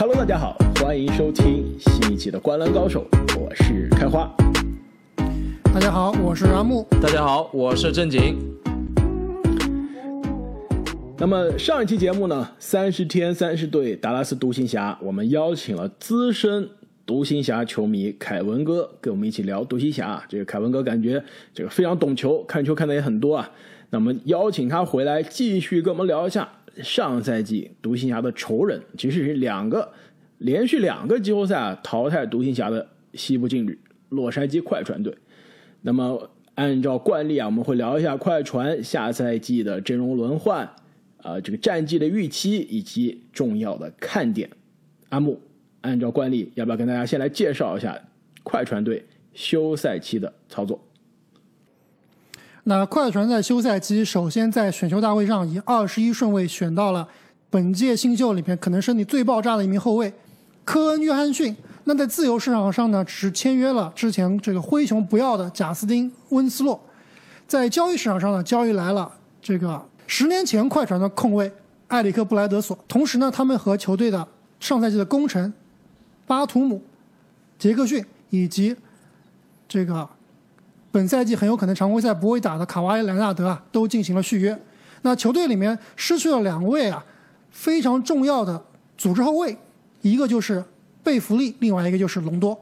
Hello，大家好，欢迎收听新一期的《灌篮高手》，我是开花。大家好，我是阿木。大家好，我是正经。那么上一期节目呢，三十天三十队达拉斯独行侠，我们邀请了资深独行侠球迷凯文哥跟我们一起聊独行侠。这个凯文哥感觉这个非常懂球，看球看的也很多啊。那么邀请他回来继续跟我们聊一下上赛季独行侠的仇人，其实是两个连续两个季后赛啊淘汰独行侠的西部劲旅洛杉矶快船队。那么按照惯例啊，我们会聊一下快船下赛季的阵容轮换，啊，这个战绩的预期以及重要的看点。阿木，按照惯例，要不要跟大家先来介绍一下快船队休赛期的操作？那快船在休赛期，首先在选秀大会上以二十一顺位选到了本届新秀里面可能身体最爆炸的一名后卫科恩·约翰逊。那在自由市场上呢，只签约了之前这个灰熊不要的贾斯汀·温斯洛。在交易市场上呢，交易来了这个十年前快船的控卫埃里克·布莱德索。同时呢，他们和球队的上赛季的功臣巴图姆、杰克逊以及这个本赛季很有可能常规赛不会打的卡瓦伊·莱纳德啊，都进行了续约。那球队里面失去了两位啊非常重要的组织后卫，一个就是。贝弗利，另外一个就是隆多，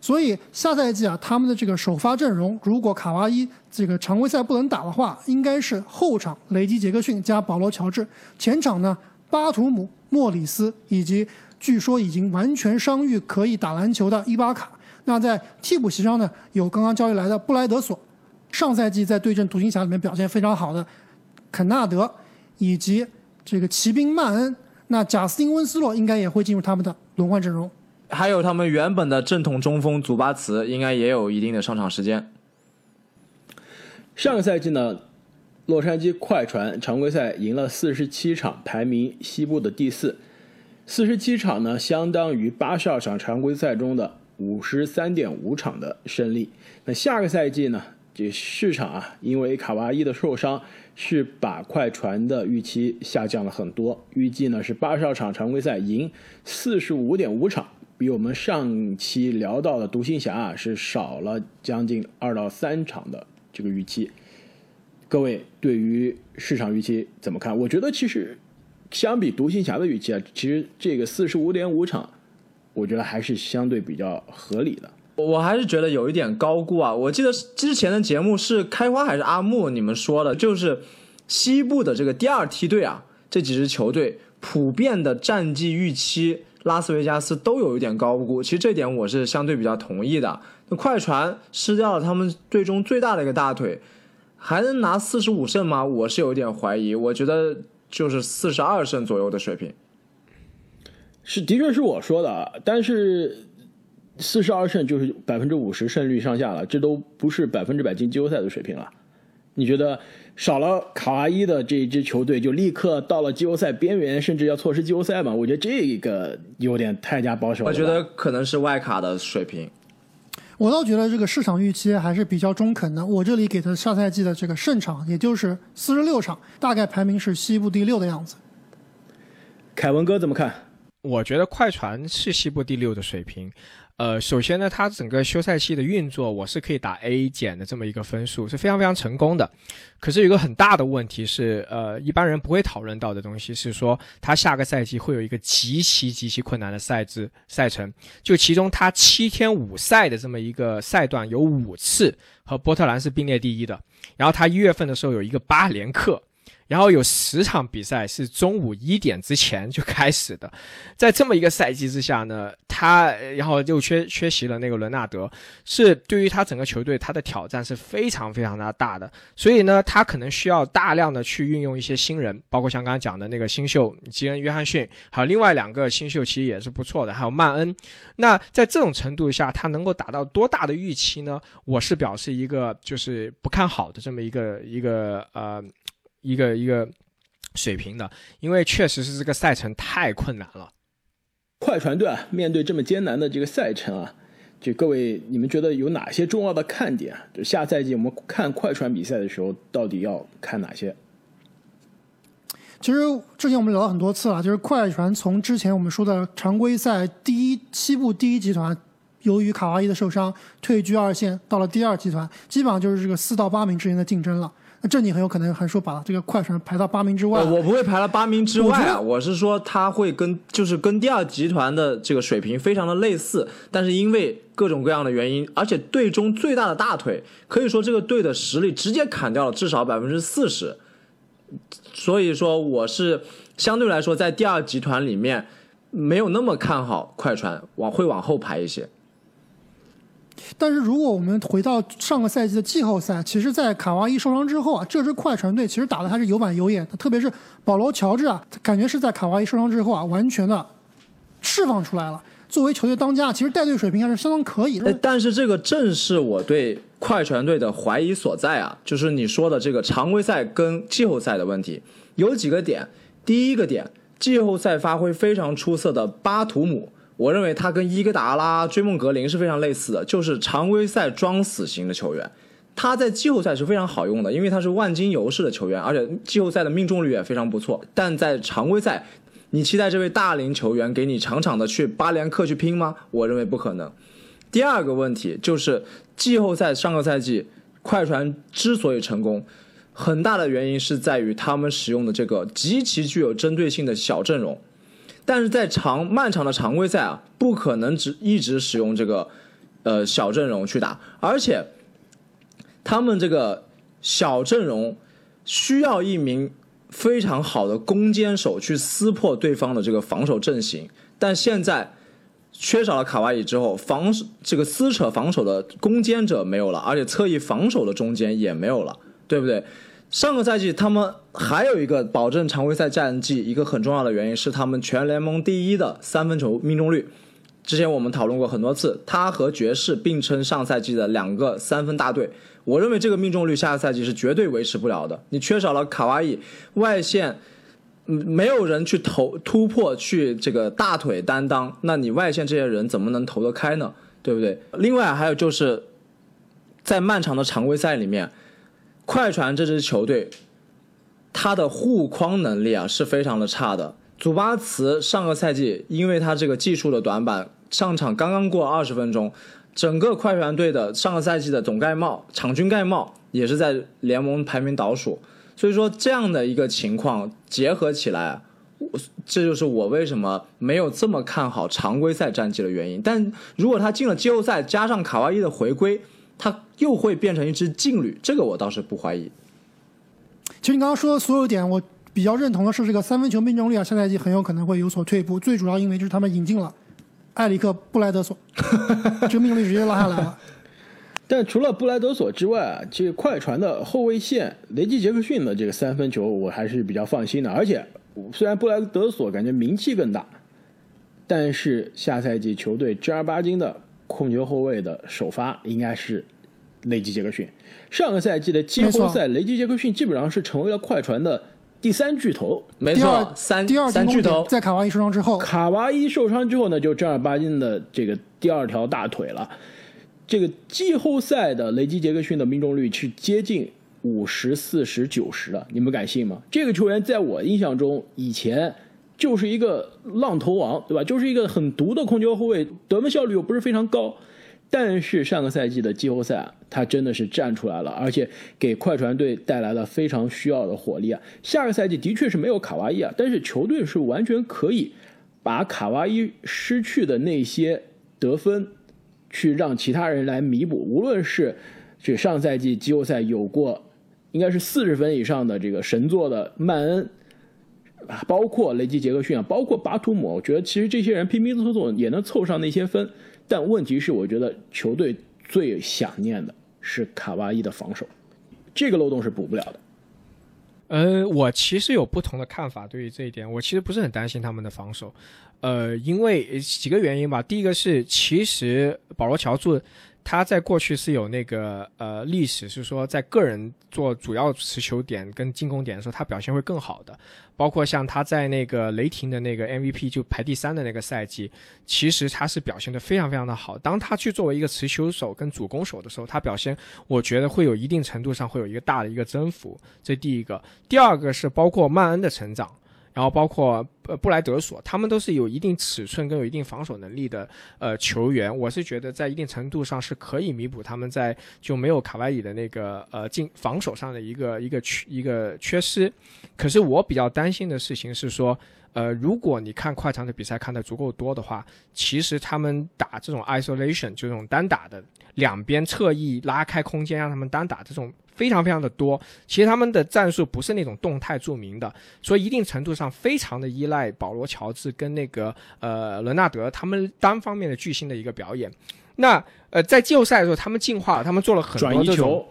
所以下赛季啊，他们的这个首发阵容，如果卡哇伊这个常规赛不能打的话，应该是后场雷吉杰克逊加保罗乔治，前场呢巴图姆、莫里斯以及据说已经完全伤愈可以打篮球的伊巴卡。那在替补席上呢，有刚刚交易来的布莱德索，上赛季在对阵独行侠里面表现非常好的肯纳德，以及这个骑兵曼恩。那贾斯汀温斯洛应该也会进入他们的。轮换阵容，还有他们原本的正统中锋祖巴茨，应该也有一定的上场时间。上个赛季呢，洛杉矶快船常规赛赢了四十七场，排名西部的第四。四十七场呢，相当于八十二场常规赛中的五十三点五场的胜利。那下个赛季呢，这市场啊，因为卡哇伊的受伤。是把快船的预期下降了很多，预计呢是八十二场常规赛赢四十五点五场，比我们上期聊到的独行侠啊是少了将近二到三场的这个预期。各位对于市场预期怎么看？我觉得其实相比独行侠的预期啊，其实这个四十五点五场，我觉得还是相对比较合理的。我还是觉得有一点高估啊！我记得之前的节目是开花还是阿木你们说的，就是西部的这个第二梯队啊，这几支球队普遍的战绩预期，拉斯维加斯都有一点高估。其实这点我是相对比较同意的。那快船失掉了他们队中最大的一个大腿，还能拿四十五胜吗？我是有一点怀疑。我觉得就是四十二胜左右的水平。是，的确是我说的，但是。四十二胜就是百分之五十胜率上下了，这都不是百分之百进季后赛的水平了。你觉得少了卡哇伊的这一支球队就立刻到了季后赛边缘，甚至要错失季后赛吗？我觉得这个有点太加保守了。我觉得可能是外卡的水平。我倒觉得这个市场预期还是比较中肯的。我这里给他上赛季的这个胜场，也就是四十六场，大概排名是西部第六的样子。凯文哥怎么看？我觉得快船是西部第六的水平。呃，首先呢，它整个休赛期的运作，我是可以打 A 减的这么一个分数，是非常非常成功的。可是有一个很大的问题是，呃，一般人不会讨论到的东西是说，他下个赛季会有一个极其极其困难的赛制赛程，就其中他七天五赛的这么一个赛段有五次和波特兰是并列第一的，然后他一月份的时候有一个八连克。然后有十场比赛是中午一点之前就开始的，在这么一个赛季之下呢，他然后又缺缺席了那个伦纳德，是对于他整个球队他的挑战是非常非常的大的，所以呢，他可能需要大量的去运用一些新人，包括像刚刚讲的那个新秀吉恩·约翰逊，还有另外两个新秀其实也是不错的，还有曼恩。那在这种程度下，他能够达到多大的预期呢？我是表示一个就是不看好的这么一个一个呃。一个一个水平的，因为确实是这个赛程太困难了。快船队啊，面对这么艰难的这个赛程啊，就各位你们觉得有哪些重要的看点？就下赛季我们看快船比赛的时候，到底要看哪些？其实之前我们聊了很多次了，就是快船从之前我们说的常规赛第一西部第一集团，由于卡哇伊的受伤退居二线，到了第二集团，基本上就是这个四到八名之间的竞争了。那正经很有可能还说把这个快船排到八名之外呃。我不会排到八名之外啊，我我是说他会跟就是跟第二集团的这个水平非常的类似，但是因为各种各样的原因，而且队中最大的大腿，可以说这个队的实力直接砍掉了至少百分之四十，所以说我是相对来说在第二集团里面没有那么看好快船，往会往后排一些。但是如果我们回到上个赛季的季后赛，其实，在卡哇伊受伤之后啊，这支快船队其实打的还是有板有眼的，特别是保罗乔治啊，感觉是在卡哇伊受伤之后啊，完全的释放出来了。作为球队当家，其实带队水平还是相当可以的。但是这个正是我对快船队的怀疑所在啊，就是你说的这个常规赛跟季后赛的问题，有几个点。第一个点，季后赛发挥非常出色的巴图姆，我认为他跟伊戈达拉、追梦格林是非常类似的，就是常规赛装死型的球员。他在季后赛是非常好用的，因为他是万金油式的球员，而且季后赛的命中率也非常不错。但在常规赛，你期待这位大龄球员给你场场的去巴连克去拼吗？我认为不可能。第二个问题就是季后赛上个赛季快船之所以成功，很大的原因是在于他们使用的这个极其具有针对性的小阵容，但是在长漫长的常规赛啊，不可能只一直使用这个呃小阵容去打，而且他们这个小阵容需要一名非常好的攻坚手去撕破对方的这个防守阵型，但现在。缺少了卡哇伊之后，防这个撕扯防守的攻坚者没有了，而且侧翼防守的中间也没有了，对不对？上个赛季他们还有一个保证常规赛战绩一个很重要的原因是他们全联盟第一的三分球命中率。之前我们讨论过很多次，他和爵士并称上赛季的两个三分大队。我认为这个命中率下个赛季是绝对维持不了的。你缺少了卡哇伊外线。嗯，没有人去投突破去这个大腿担当，那你外线这些人怎么能投得开呢？对不对？另外还有就是，在漫长的常规赛里面，快船这支球队，他的护框能力啊是非常的差的。祖巴茨上个赛季因为他这个技术的短板，上场刚刚过二十分钟，整个快船队的上个赛季的总盖帽、场均盖帽也是在联盟排名倒数。所以说这样的一个情况结合起来，这就是我为什么没有这么看好常规赛战绩的原因。但如果他进了季后赛，加上卡哇伊的回归，他又会变成一支劲旅，这个我倒是不怀疑。其实你刚刚说的所有点，我比较认同的是这个三分球命中率啊，下赛季很有可能会有所退步。最主要因为就是他们引进了 埃里克布莱德索，这个命中率直接拉下来了。但除了布莱德索之外啊，这个快船的后卫线雷吉杰克逊的这个三分球，我还是比较放心的。而且虽然布莱德索感觉名气更大，但是下赛季球队正儿八经的控球后卫的首发应该是雷吉杰克逊。上个赛季的季后赛，雷吉杰克逊基本上是成为了快船的第三巨头。没第二错，三第二三巨头，在卡哇伊受伤之后，卡哇伊受伤之后呢，就正儿八经的这个第二条大腿了。这个季后赛的雷吉杰克逊的命中率是接近五十四十九十的，你们敢信吗？这个球员在我印象中以前就是一个浪头王，对吧？就是一个很毒的控球后卫，得分效率又不是非常高。但是上个赛季的季后赛啊，他真的是站出来了，而且给快船队带来了非常需要的火力啊。下个赛季的确是没有卡哇伊啊，但是球队是完全可以把卡哇伊失去的那些得分。去让其他人来弥补，无论是这上赛季季后赛有过应该是四十分以上的这个神作的曼恩，包括雷吉杰克逊啊，包括巴图姆，我觉得其实这些人拼拼凑凑也能凑上那些分，但问题是，我觉得球队最想念的是卡哇伊的防守，这个漏洞是补不了的。呃，我其实有不同的看法，对于这一点，我其实不是很担心他们的防守。呃，因为几个原因吧。第一个是，其实保罗乔治他在过去是有那个呃历史，是说在个人做主要持球点跟进攻点的时候，他表现会更好的。包括像他在那个雷霆的那个 MVP 就排第三的那个赛季，其实他是表现的非常非常的好。当他去作为一个持球手跟主攻手的时候，他表现我觉得会有一定程度上会有一个大的一个增幅。这第一个，第二个是包括曼恩的成长。然后包括呃布莱德索，他们都是有一定尺寸跟有一定防守能力的呃球员，我是觉得在一定程度上是可以弥补他们在就没有卡哇伊的那个呃进防守上的一个一个缺一个缺失。可是我比较担心的事情是说，呃，如果你看快船的比赛看的足够多的话，其实他们打这种 isolation 就这种单打的两边侧翼拉开空间让他们单打这种。非常非常的多，其实他们的战术不是那种动态著名的，所以一定程度上非常的依赖保罗乔治跟那个呃伦纳德他们单方面的巨星的一个表演。那呃在季后赛的时候，他们进化了，他们做了很多这种。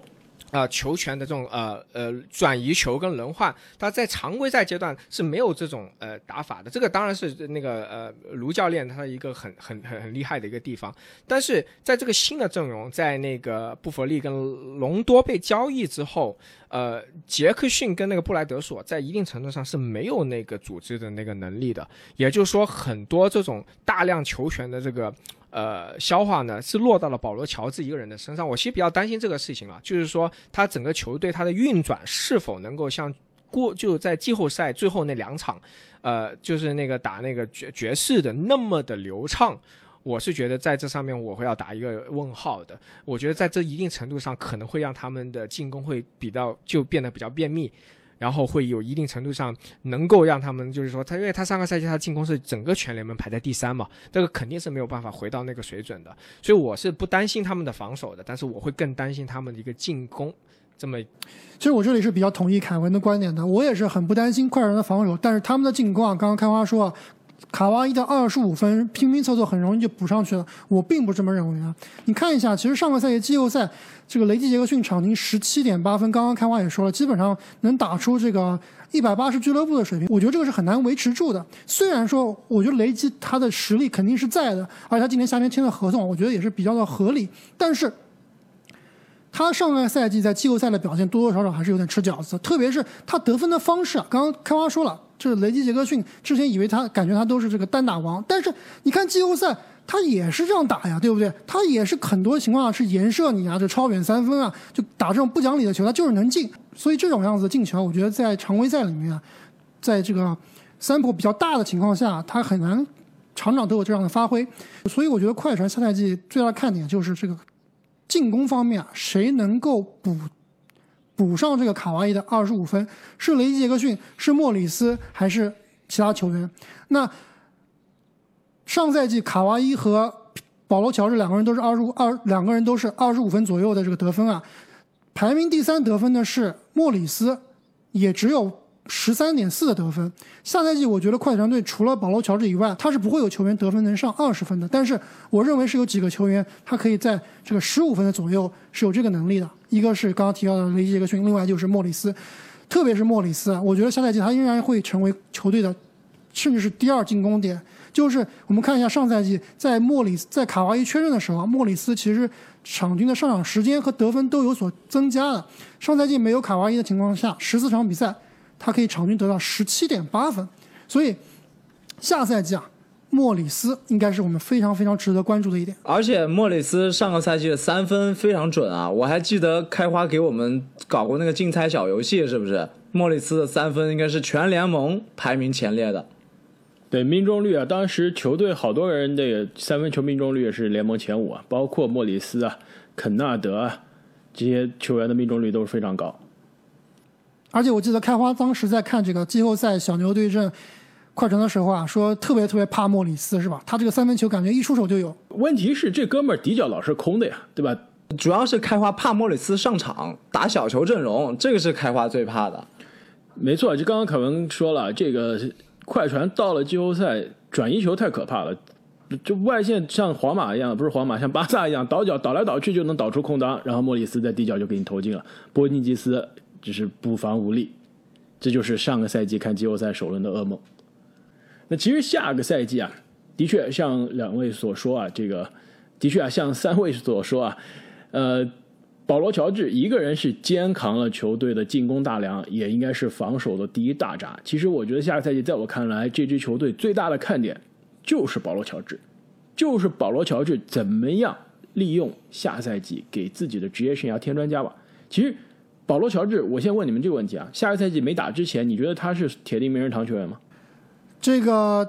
啊，球权的这种呃呃转移球跟轮换，他在常规赛阶段是没有这种呃打法的。这个当然是那个呃卢教练他的一个很很很很厉害的一个地方。但是在这个新的阵容，在那个布弗利跟隆多被交易之后，呃，杰克逊跟那个布莱德索在一定程度上是没有那个组织的那个能力的。也就是说，很多这种大量球权的这个。呃，消化呢是落到了保罗乔治一个人的身上。我其实比较担心这个事情啊，就是说他整个球队他的运转是否能够像过就在季后赛最后那两场，呃，就是那个打那个爵爵士的那么的流畅。我是觉得在这上面我会要打一个问号的。我觉得在这一定程度上可能会让他们的进攻会比较就变得比较便秘。然后会有一定程度上能够让他们，就是说他，因为他上个赛季他进攻是整个全联盟排在第三嘛，这个肯定是没有办法回到那个水准的，所以我是不担心他们的防守的，但是我会更担心他们的一个进攻。这么，其实我这里是比较同意凯文的观点的，我也是很不担心快船的防守，但是他们的进攻啊，刚刚开花说。卡哇伊的二十五分拼拼凑凑很容易就补上去了，我并不这么认为啊。你看一下，其实上个赛季季后赛这个雷吉杰克逊场均十七点八分，刚刚开花也说了，基本上能打出这个一百八十俱乐部的水平。我觉得这个是很难维持住的。虽然说，我觉得雷吉他的实力肯定是在的，而且他今年夏天签的合同，我觉得也是比较的合理。但是，他上个赛季在季后赛的表现多多少少还是有点吃饺子，特别是他得分的方式啊。刚刚开花说了。是雷吉杰克逊之前以为他感觉他都是这个单打王，但是你看季后赛他也是这样打呀，对不对？他也是很多情况下是颜射你啊，这超远三分啊，就打这种不讲理的球，他就是能进。所以这种样子进球，我觉得在常规赛里面，在这个 sample 比较大的情况下，他很难场场都有这样的发挥。所以我觉得快船下赛季最大的看点就是这个进攻方面啊，谁能够补。补上这个卡哇伊的二十五分，是雷吉杰克逊，是莫里斯，还是其他球员？那上赛季卡哇伊和保罗乔治两个人都是二十五二，两个人都是二十五分左右的这个得分啊。排名第三得分的是莫里斯，也只有。十三点四的得分，下赛季我觉得快船队除了保罗乔治以外，他是不会有球员得分能上二十分的。但是我认为是有几个球员，他可以在这个十五分的左右是有这个能力的。一个是刚刚提到的雷杰克逊，另外就是莫里斯，特别是莫里斯，我觉得下赛季他仍然会成为球队的，甚至是第二进攻点。就是我们看一下上赛季在莫里斯在卡哇伊确认的时候，莫里斯其实场均的上场时间和得分都有所增加的。上赛季没有卡哇伊的情况下，十四场比赛。他可以场均得到十七点八分，所以下赛季啊，莫里斯应该是我们非常非常值得关注的一点。而且莫里斯上个赛季的三分非常准啊，我还记得开花给我们搞过那个竞猜小游戏，是不是？莫里斯的三分应该是全联盟排名前列的。对命中率啊，当时球队好多人的三分球命中率也是联盟前五啊，包括莫里斯啊、肯纳德啊这些球员的命中率都是非常高。而且我记得开花当时在看这个季后赛小牛对阵快船的时候啊，说特别特别怕莫里斯是吧？他这个三分球感觉一出手就有。问题是这哥们儿底角老是空的呀，对吧？主要是开花怕莫里斯上场打小球阵容，这个是开花最怕的。没错，就刚刚凯文说了，这个快船到了季后赛转移球太可怕了，就外线像皇马一样，不是皇马，像巴萨一样倒脚倒来倒去就能导出空当，然后莫里斯在底角就给你投进了，波尼吉斯。只是不防无力，这就是上个赛季看季后赛首轮的噩梦。那其实下个赛季啊，的确像两位所说啊，这个的确啊，像三位所说啊，呃，保罗乔治一个人是肩扛了球队的进攻大梁，也应该是防守的第一大闸。其实我觉得下个赛季，在我看来，这支球队最大的看点就是保罗乔治，就是保罗乔治怎么样利用下赛季给自己的职业生涯添砖加瓦。其实保罗乔治，我先问你们这个问题啊，下个赛季没打之前，你觉得他是铁定名人堂球员吗？这个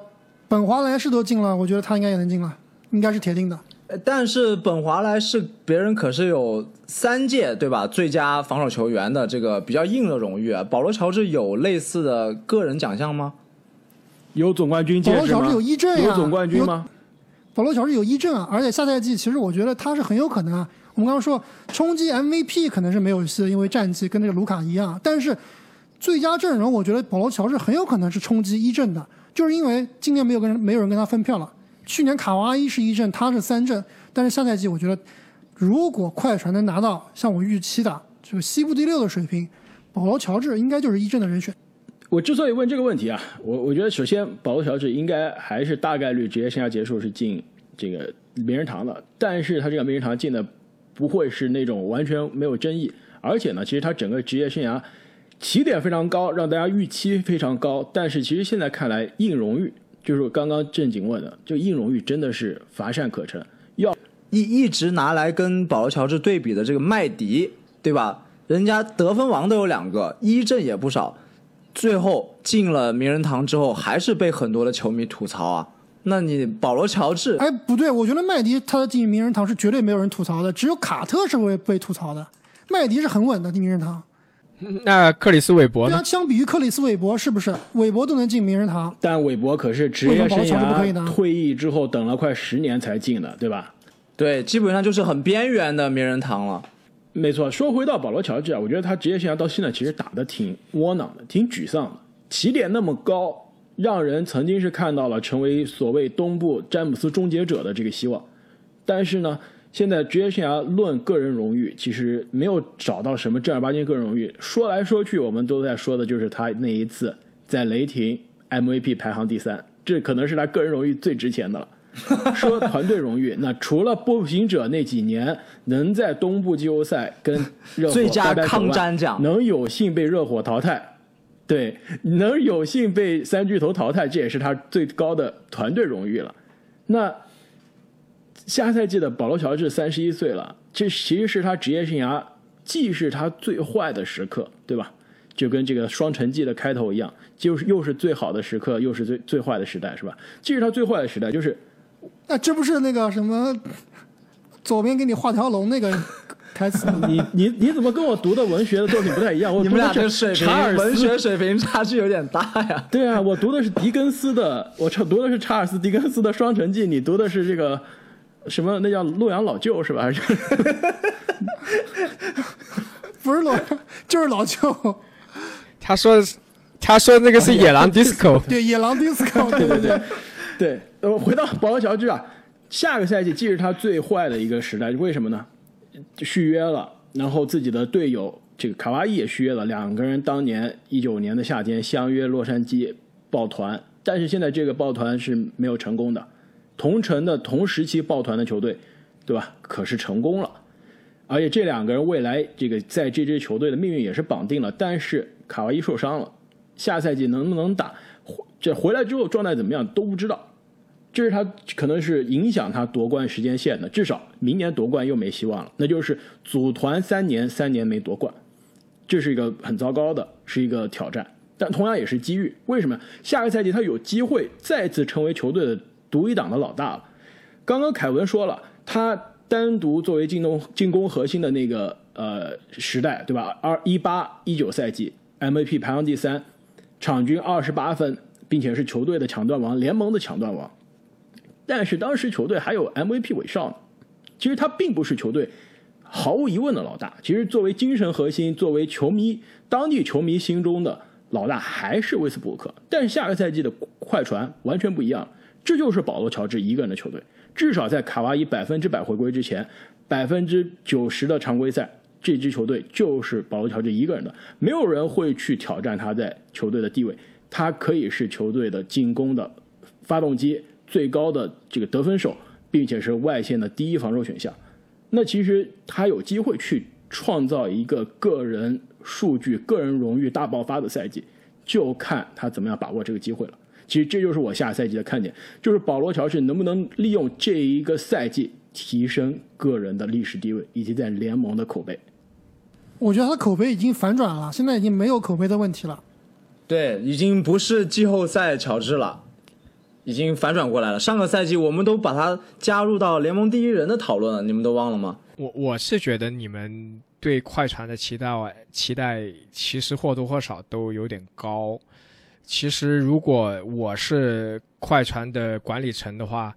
本华莱士都进了，我觉得他应该也能进了，应该是铁定的。呃但是本华莱士别人可是有三届对吧最佳防守球员的这个比较硬的荣誉啊。保罗乔治有类似的个人奖项吗？有总冠军戒指吗？保罗乔治有一阵啊有总冠军吗？保罗乔治有一阵啊，而且下赛季其实我觉得他是很有可能啊。我们刚刚说冲击 MVP 可能是没有戏，因为战绩跟那个卢卡一样，但是最佳阵容我觉得保罗乔治很有可能是冲击一阵的，就是因为今年没有跟没有人跟他分票了。去年卡哇伊是一阵，他是三阵，但是下赛季我觉得如果快船能拿到像我预期的这个西部第六的水平，保罗乔治应该就是一阵的人选。我之所以问这个问题啊，我我觉得首先保罗乔治应该还是大概率职业生涯结束是进这个名人堂的，但是他这个名人堂进的不会是那种完全没有争议，而且呢，其实他整个职业生涯起点非常高，让大家预期非常高，但是其实现在看来硬荣誉就是我刚刚正经问的，就硬荣誉真的是乏善可陈，要一一直拿来跟保罗乔治对比的这个麦迪，对吧？人家得分王都有两个，一阵也不少，最后进了名人堂之后，还是被很多的球迷吐槽啊。那你保罗乔治，哎，不对，我觉得麦迪他进名人堂是绝对没有人吐槽的，只有卡特是会被吐槽的。麦迪是很稳的进名人堂。那克里斯韦伯呢对啊，？相比于克里斯韦伯，是不是韦伯都能进名人堂？但韦伯可是职业生涯退役之后等了快十年才进的，对吧？对，基本上就是很边缘的名人堂了。没错，说回到保罗乔治啊，我觉得他职业生涯到现在其实打得挺窝囊的，挺沮丧的。起点那么高，让人曾经是看到了成为所谓东部詹姆斯终结者的这个希望，但是呢，现在职业生涯论个人荣誉，其实没有找到什么正儿八经个人荣誉。说来说去，我们都在说的就是他那一次在雷霆 MVP 排行第三，这可能是他个人荣誉最值钱的了。说团队荣誉，那除了步行者那几年能在东部季后赛跟热火最佳抗战奖能有幸被热火淘汰，对，能有幸被三巨头淘汰，这也是他最高的团队荣誉了。那下赛季的保罗乔治三十一岁了，这其实是他职业生涯既是他最坏的时刻，对吧？就跟这个双城记的开头一样，就是又是最好的时刻，又是最最坏的时代，是吧？既是他最坏的时代，就是那这不是那个什么，左边给你画条龙那个台词吗？你 你你怎么跟我读的文学的作品不太一样？我你们俩读的这水平是查尔，斯文学水平差距有点大呀。对啊，我读的是狄更斯的，我读的是查尔斯·狄更斯的《双城记》，你读的是这个什么？那叫洛阳老舅是吧？还是 不是老，就是老舅。他说的是，他说那个是野狼 disco，对，野狼 disco，对对对，对？呃，回到保罗·乔治啊，下个赛季既是他最坏的一个时代，为什么呢？续约了，然后自己的队友这个卡哇伊也续约了，两个人当年一九年的夏天相约洛杉矶抱团，但是现在这个抱团是没有成功的。同城的同时期抱团的球队，对吧？可是成功了。而且这两个人未来这个在这支球队的命运也是绑定了。但是卡哇伊受伤了，下赛季能不能打，这回来之后状态怎么样都不知道。这是他可能是影响他夺冠时间线的，至少明年夺冠又没希望了。那就是组团三年，三年没夺冠，这是一个很糟糕的，是一个挑战，但同样也是机遇。为什么？下个赛季他有机会再次成为球队的独一档的老大了。刚刚凯文说了，他单独作为进攻进攻核心的那个呃时代，对吧？二一八一九赛季 MVP 排行第三，场均二十八分，并且是球队的抢断王，联盟的抢断王。但是当时球队还有 MVP 韦少呢，其实他并不是球队毫无疑问的老大。其实作为精神核心，作为球迷当地球迷心中的老大还是威斯布鲁克。但下个赛季的快船完全不一样，这就是保罗乔治一个人的球队。至少在卡哇伊百分之百回归之前，百分之九十的常规赛，这支球队就是保罗乔治一个人的，没有人会去挑战他在球队的地位。他可以是球队的进攻的发动机最高的这个得分手，并且是外线的第一防守选项。那其实他有机会去创造一个个人数据、个人荣誉大爆发的赛季，就看他怎么样把握这个机会了。其实这就是我下赛季的看点，就是保罗·乔治能不能利用这一个赛季提升个人的历史地位以及在联盟的口碑。我觉得他的口碑已经反转了，现在已经没有口碑的问题了。对，已经不是季后赛乔治了，已经反转过来了。上个赛季我们都把他加入到联盟第一人的讨论了，你们都忘了吗？我我是觉得你们对快船的期待期待其实或多或少都有点高。其实如果我是快船的管理层的话，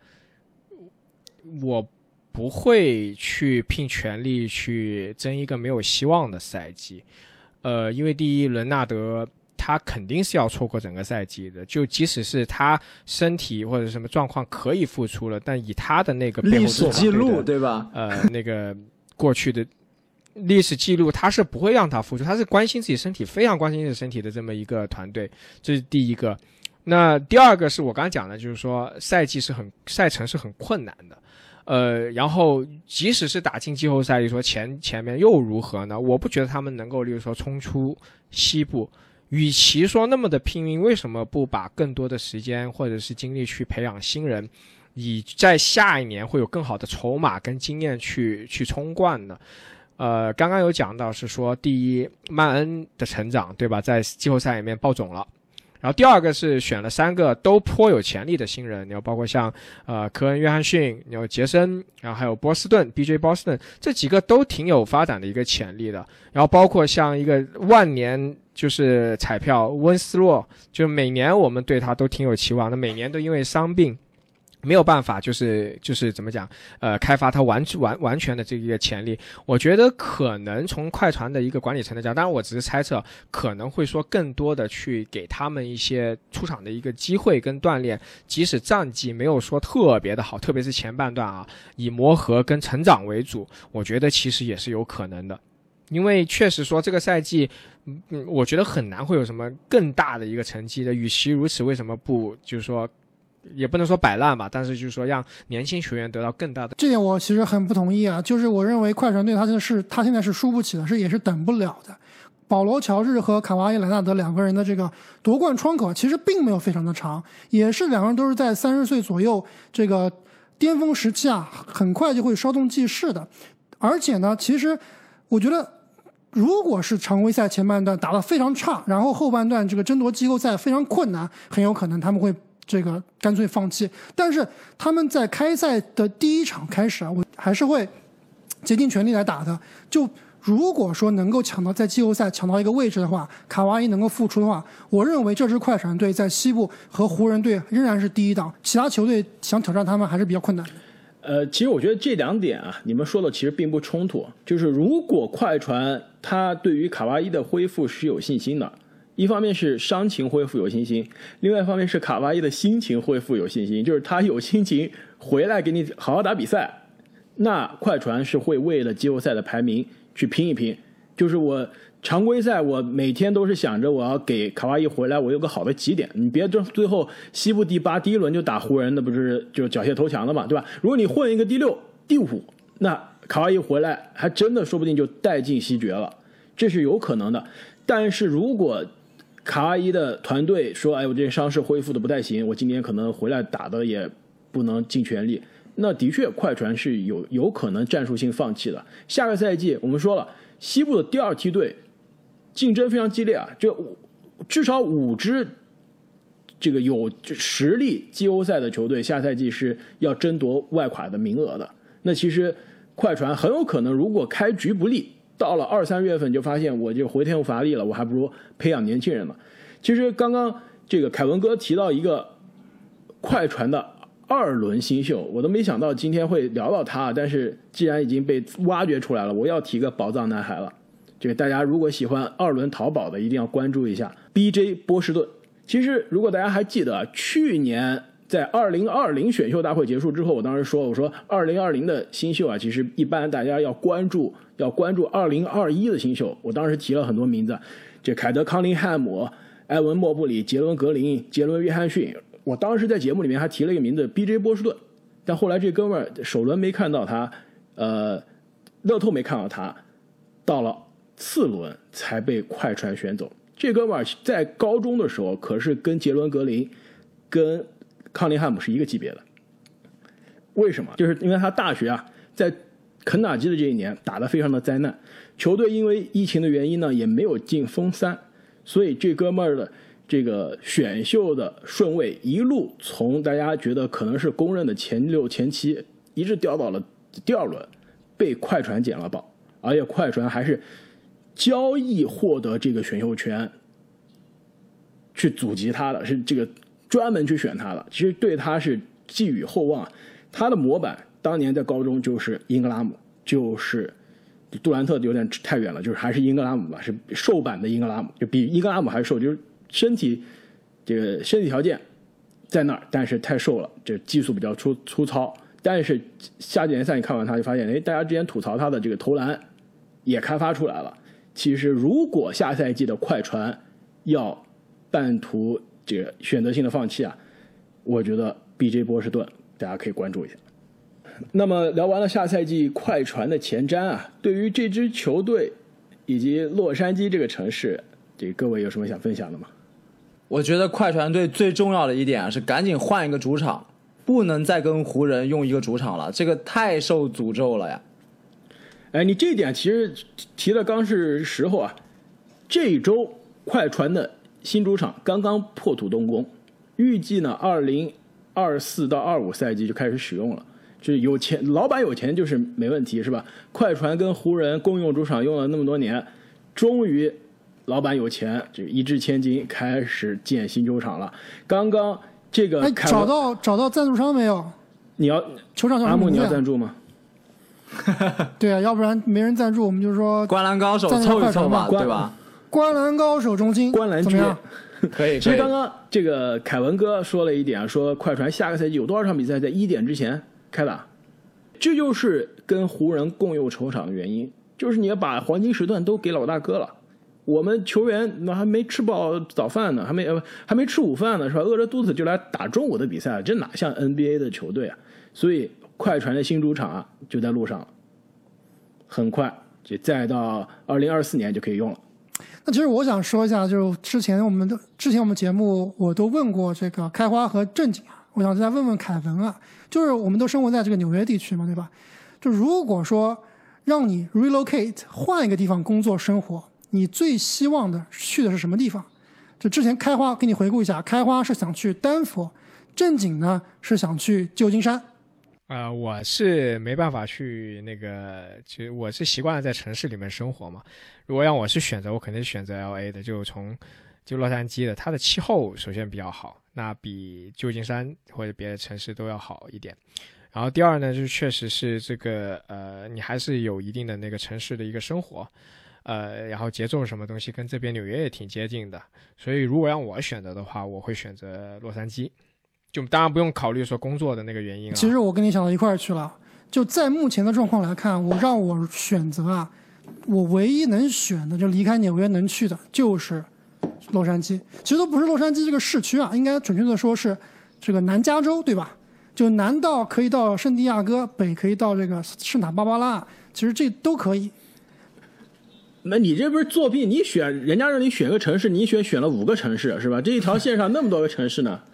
我不会去拼全力去争一个没有希望的赛季。呃，因为第一，伦纳德他肯定是要错过整个赛季的。就即使是他身体或者什么状况可以复出了，但以他的那个历史记录，对吧？呃，那个过去的历史记录，他是不会让他复出。他是关心自己身体，非常关心自己身体的这么一个团队。这是第一个。那第二个是我刚刚讲的，就是说赛季是很赛程是很困难的。呃，然后即使是打进季后赛，你说前前面又如何呢？我不觉得他们能够，例如说冲出西部。与其说那么的拼命，为什么不把更多的时间或者是精力去培养新人，以在下一年会有更好的筹码跟经验去去冲冠呢？呃，刚刚有讲到是说，第一曼恩的成长，对吧？在季后赛里面爆种了。然后第二个是选了三个都颇有潜力的新人，你要包括像呃科恩·约翰逊，然后杰森，然后还有波斯顿 B.J. 波斯顿这几个都挺有发展的一个潜力的。然后包括像一个万年就是彩票温斯洛，就每年我们对他都挺有期望的，每年都因为伤病。没有办法，就是就是怎么讲，呃，开发它完完完全的这一个潜力。我觉得可能从快船的一个管理层的角，当然我只是猜测，可能会说更多的去给他们一些出场的一个机会跟锻炼，即使战绩没有说特别的好，特别是前半段啊，以磨合跟成长为主，我觉得其实也是有可能的，因为确实说这个赛季，嗯，我觉得很难会有什么更大的一个成绩的。与其如此，为什么不就是说？也不能说摆烂吧，但是就是说让年轻球员得到更大的这点，我其实很不同意啊。就是我认为快船队他就是他现在是输不起的，是也是等不了的。保罗·乔治和卡瓦伊·莱纳德两个人的这个夺冠窗口其实并没有非常的长，也是两个人都是在三十岁左右这个巅峰时期啊，很快就会稍纵即逝的。而且呢，其实我觉得，如果是常规赛前半段打得非常差，然后后半段这个争夺季后赛非常困难，很有可能他们会。这个干脆放弃，但是他们在开赛的第一场开始啊，我还是会竭尽全力来打的。就如果说能够抢到在季后赛抢到一个位置的话，卡哇伊能够复出的话，我认为这支快船队在西部和湖人队仍然是第一档，其他球队想挑战他们还是比较困难。呃，其实我觉得这两点啊，你们说的其实并不冲突。就是如果快船他对于卡哇伊的恢复是有信心的。一方面是伤情恢复有信心，另外一方面是卡哇伊的心情恢复有信心，就是他有心情回来给你好好打比赛。那快船是会为了季后赛的排名去拼一拼，就是我常规赛我每天都是想着我要给卡哇伊回来，我有个好的起点。你别最最后西部第八第一轮就打湖人，那不是就缴械投降了嘛，对吧？如果你混一个第六、第五，那卡哇伊回来还真的说不定就带进西决了，这是有可能的。但是如果卡哇伊的团队说：“哎，我这伤势恢复的不太行，我今年可能回来打的也不能尽全力。”那的确，快船是有有可能战术性放弃的。下个赛季，我们说了，西部的第二梯队竞争非常激烈啊，就至少五支这个有实力季后赛的球队，下赛季是要争夺外卡的名额的。那其实快船很有可能，如果开局不利。到了二三月份就发现我就回天乏力了，我还不如培养年轻人呢。其实刚刚这个凯文哥提到一个快船的二轮新秀，我都没想到今天会聊到他。但是既然已经被挖掘出来了，我要提个宝藏男孩了。这个大家如果喜欢二轮淘宝的，一定要关注一下 B.J. 波士顿。其实如果大家还记得去年。在二零二零选秀大会结束之后，我当时说：“我说二零二零的新秀啊，其实一般大家要关注，要关注二零二一的新秀。我当时提了很多名字，这凯德·康林汉姆、埃文·莫布里、杰伦·格林、杰伦·约翰逊、我当时在节目里面还提了一个名字 B.J. 波士顿，但后来这哥们儿首轮没看到他，呃，乐透没看到他，到了次轮才被快船选走。这哥们儿在高中的时候可是跟杰伦格林、跟康林汉姆是一个级别的。为什么？就是因为他大学啊，在肯塔基的这一年打得非常的灾难，球队因为疫情的原因呢，也没有进封三，所以这哥们儿的这个选秀的顺位一路从大家觉得可能是公认的前六、前七，一直掉到了第二轮，被快船捡了宝，而且快船还是交易获得这个选秀权，去阻击他的，是这个专门去选他的，其实对他是寄予厚望。他的模板当年在高中就是英格拉姆，就是杜兰特有点太远了，就是还是英格拉姆吧，是瘦版的英格拉姆，就比英格拉姆还瘦，就是身体这个身体条件在那儿，但是太瘦了，这技术比较粗粗糙。但是夏季联赛你看完他就发现，哎，大家之前吐槽他的这个投篮也开发出来了。其实如果下赛季的快船要半途这个选择性的放弃啊，我觉得 B.J. 波士顿。大家可以关注一下。那么聊完了下赛季快船的前瞻啊，对于这支球队以及洛杉矶这个城市，这各位有什么想分享的吗？我觉得快船队最重要的一点啊，是赶紧换一个主场，不能再跟湖人用一个主场了，这个太受诅咒了呀。哎，你这一点其实提的刚是时候啊。这一周快船的新主场刚刚破土动工，预计呢二零。二四到二五赛季就开始使用了，就是有钱老板有钱就是没问题是吧？快船跟湖人共用主场用了那么多年，终于老板有钱，就一掷千金开始建新球场了。刚刚这个找到找到赞助商没有？你要球场叫阿木你要赞助吗？对啊，要不然没人赞助，我们就说灌篮高手凑一凑嘛，对吧？灌篮高手中心，灌篮怎么样？可以。其实刚刚这个凯文哥说了一点，说快船下个赛季有多少场比赛在一点之前开打，这就是跟湖人共用球场的原因，就是你要把黄金时段都给老大哥了。我们球员那还没吃饱早饭呢，还没呃还没吃午饭呢，是吧？饿着肚子就来打中午的比赛，这哪像 NBA 的球队啊？所以快船的新主场啊就在路上了，很快就再到二零二四年就可以用了。那其实我想说一下，就是之前我们的之前我们节目我都问过这个开花和正经啊，我想再问问凯文啊，就是我们都生活在这个纽约地区嘛，对吧？就如果说让你 relocate 换一个地方工作生活，你最希望的去的是什么地方？就之前开花给你回顾一下，开花是想去丹佛，正经呢是想去旧金山。呃，我是没办法去那个，其实我是习惯了在城市里面生活嘛。如果让我是选择，我肯定是选择 L A 的，就从就洛杉矶的，它的气候首先比较好，那比旧金山或者别的城市都要好一点。然后第二呢，就是确实是这个呃，你还是有一定的那个城市的一个生活，呃，然后节奏什么东西跟这边纽约也挺接近的。所以如果让我选择的话，我会选择洛杉矶。就当然不用考虑说工作的那个原因了。其实我跟你想到一块儿去了。就在目前的状况来看，我让我选择啊，我唯一能选的就离开纽约能去的就是洛杉矶。其实都不是洛杉矶这个市区啊，应该准确的说是这个南加州，对吧？就南到可以到圣地亚哥，北可以到这个圣塔芭芭拉，其实这都可以。那你这不是作弊？你选人家让你选个城市，你选选了五个城市是吧？这一条线上那么多个城市呢？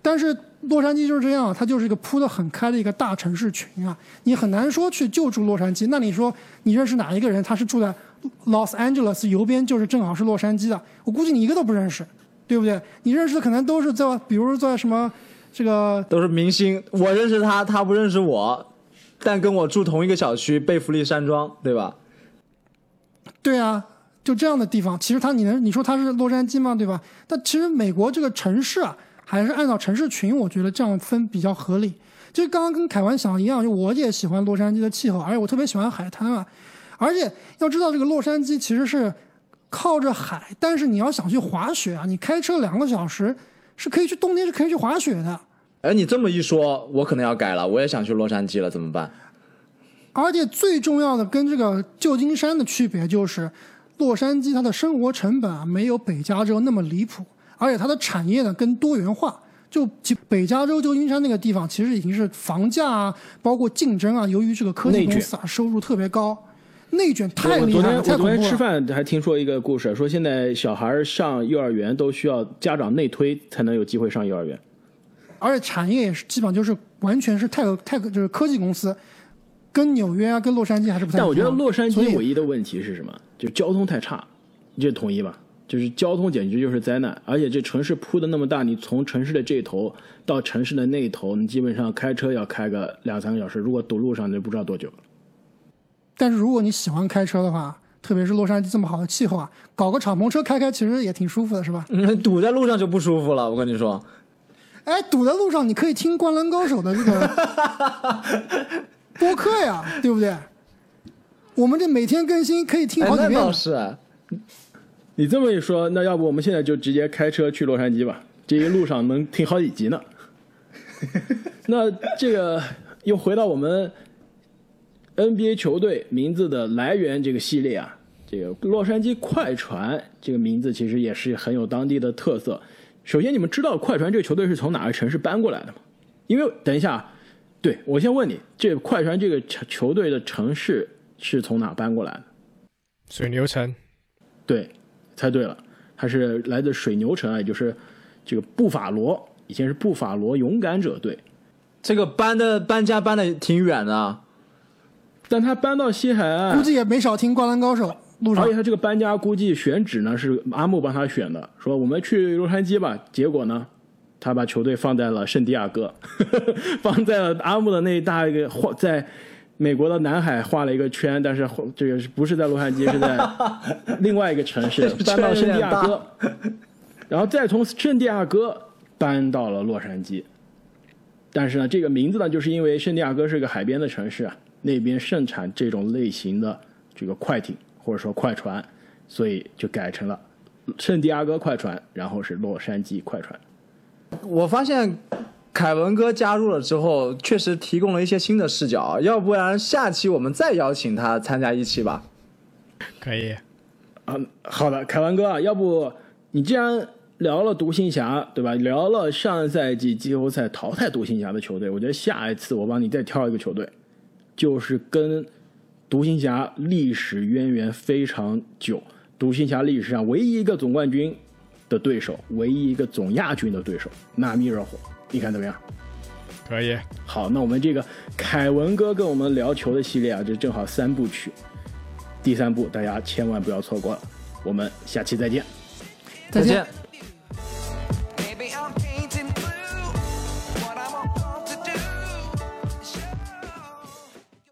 但是洛杉矶就是这样，它就是一个铺的很开的一个大城市群啊，你很难说去救助洛杉矶。那你说你认识哪一个人？他是住在 Los Angeles 邮编，就是正好是洛杉矶的？我估计你一个都不认识，对不对？你认识的可能都是在，比如在什么这个都是明星，我认识他，他不认识我。但跟我住同一个小区，贝弗利山庄，对吧？对啊，就这样的地方，其实他你能你说他是洛杉矶吗？对吧？但其实美国这个城市啊，还是按照城市群，我觉得这样分比较合理。就刚刚跟凯文想的一样，就我也喜欢洛杉矶的气候，而且我特别喜欢海滩啊。而且要知道，这个洛杉矶其实是靠着海，但是你要想去滑雪啊，你开车两个小时是可以去，冬天是可以去滑雪的。哎，你这么一说，我可能要改了。我也想去洛杉矶了，怎么办？而且最重要的，跟这个旧金山的区别就是，洛杉矶它的生活成本啊没有北加州那么离谱，而且它的产业呢更多元化。就其北加州旧金山那个地方，其实已经是房价啊，包括竞争啊，由于这个科技公司啊收入特别高，内卷太厉害了，太我昨天吃。饭还听说一个故事，说现在小孩上幼儿园都需要家长内推才能有机会上幼儿园。而且产业也是基本上就是完全是泰泰就是科技公司，跟纽约啊，跟洛杉矶还是不太。但我觉得洛杉矶唯一的问题是什么？就交通太差，你这同意吧？就是交通简直就是灾难，而且这城市铺的那么大，你从城市的这头到城市的那头，你基本上开车要开个两三个小时，如果堵路上，你就不知道多久了。但是如果你喜欢开车的话，特别是洛杉矶这么好的气候啊，搞个敞篷车开开，其实也挺舒服的，是吧？嗯，堵在路上就不舒服了，我跟你说。哎，堵在路上，你可以听《灌篮高手》的这个 播客呀，对不对？我们这每天更新可以听好几遍是，哎你这么一说，那要不我们现在就直接开车去洛杉矶吧？这一路上能听好几集呢。那这个又回到我们 NBA 球队名字的来源这个系列啊，这个洛杉矶快船这个名字其实也是很有当地的特色。首先，你们知道快船这个球队是从哪个城市搬过来的吗？因为等一下，对我先问你，这快船这个球球队的城市是从哪搬过来的？水牛城，对，猜对了，它是来自水牛城啊，也就是这个布法罗，以前是布法罗勇敢者队，这个搬的搬家搬的挺远的啊。但他搬到西海岸估，计也没少听《灌篮高手》路上。而且他这个搬家估计选址呢是阿木帮他选的，说我们去洛杉矶吧，结果呢，他把球队放在了圣地亚哥，放在了阿木的那一大一个画，在美国的南海画了一个圈，但是这个是不是在洛杉矶，是在 另外一个城市，搬到圣地亚哥，然后再从圣地亚哥搬到了洛杉矶。但是呢，这个名字呢，就是因为圣地亚哥是个海边的城市啊，那边盛产这种类型的这个快艇或者说快船，所以就改成了圣地亚哥快船，然后是洛杉矶快船。我发现凯文哥加入了之后，确实提供了一些新的视角啊，要不然下期我们再邀请他参加一期吧。可以。嗯，好的，凯文哥啊，要不你既然聊了独行侠，对吧？聊了上赛季季后赛淘汰独行侠的球队，我觉得下一次我帮你再挑一个球队，就是跟独行侠历史渊源非常久，独行侠历史上唯一一个总冠军的对手，唯一一个总亚军的对手——纳米热火，你看怎么样？可以，好，那我们这个凯文哥跟我们聊球的系列啊，这正好三部曲，第三部大家千万不要错过了。我们下期再见。再见。见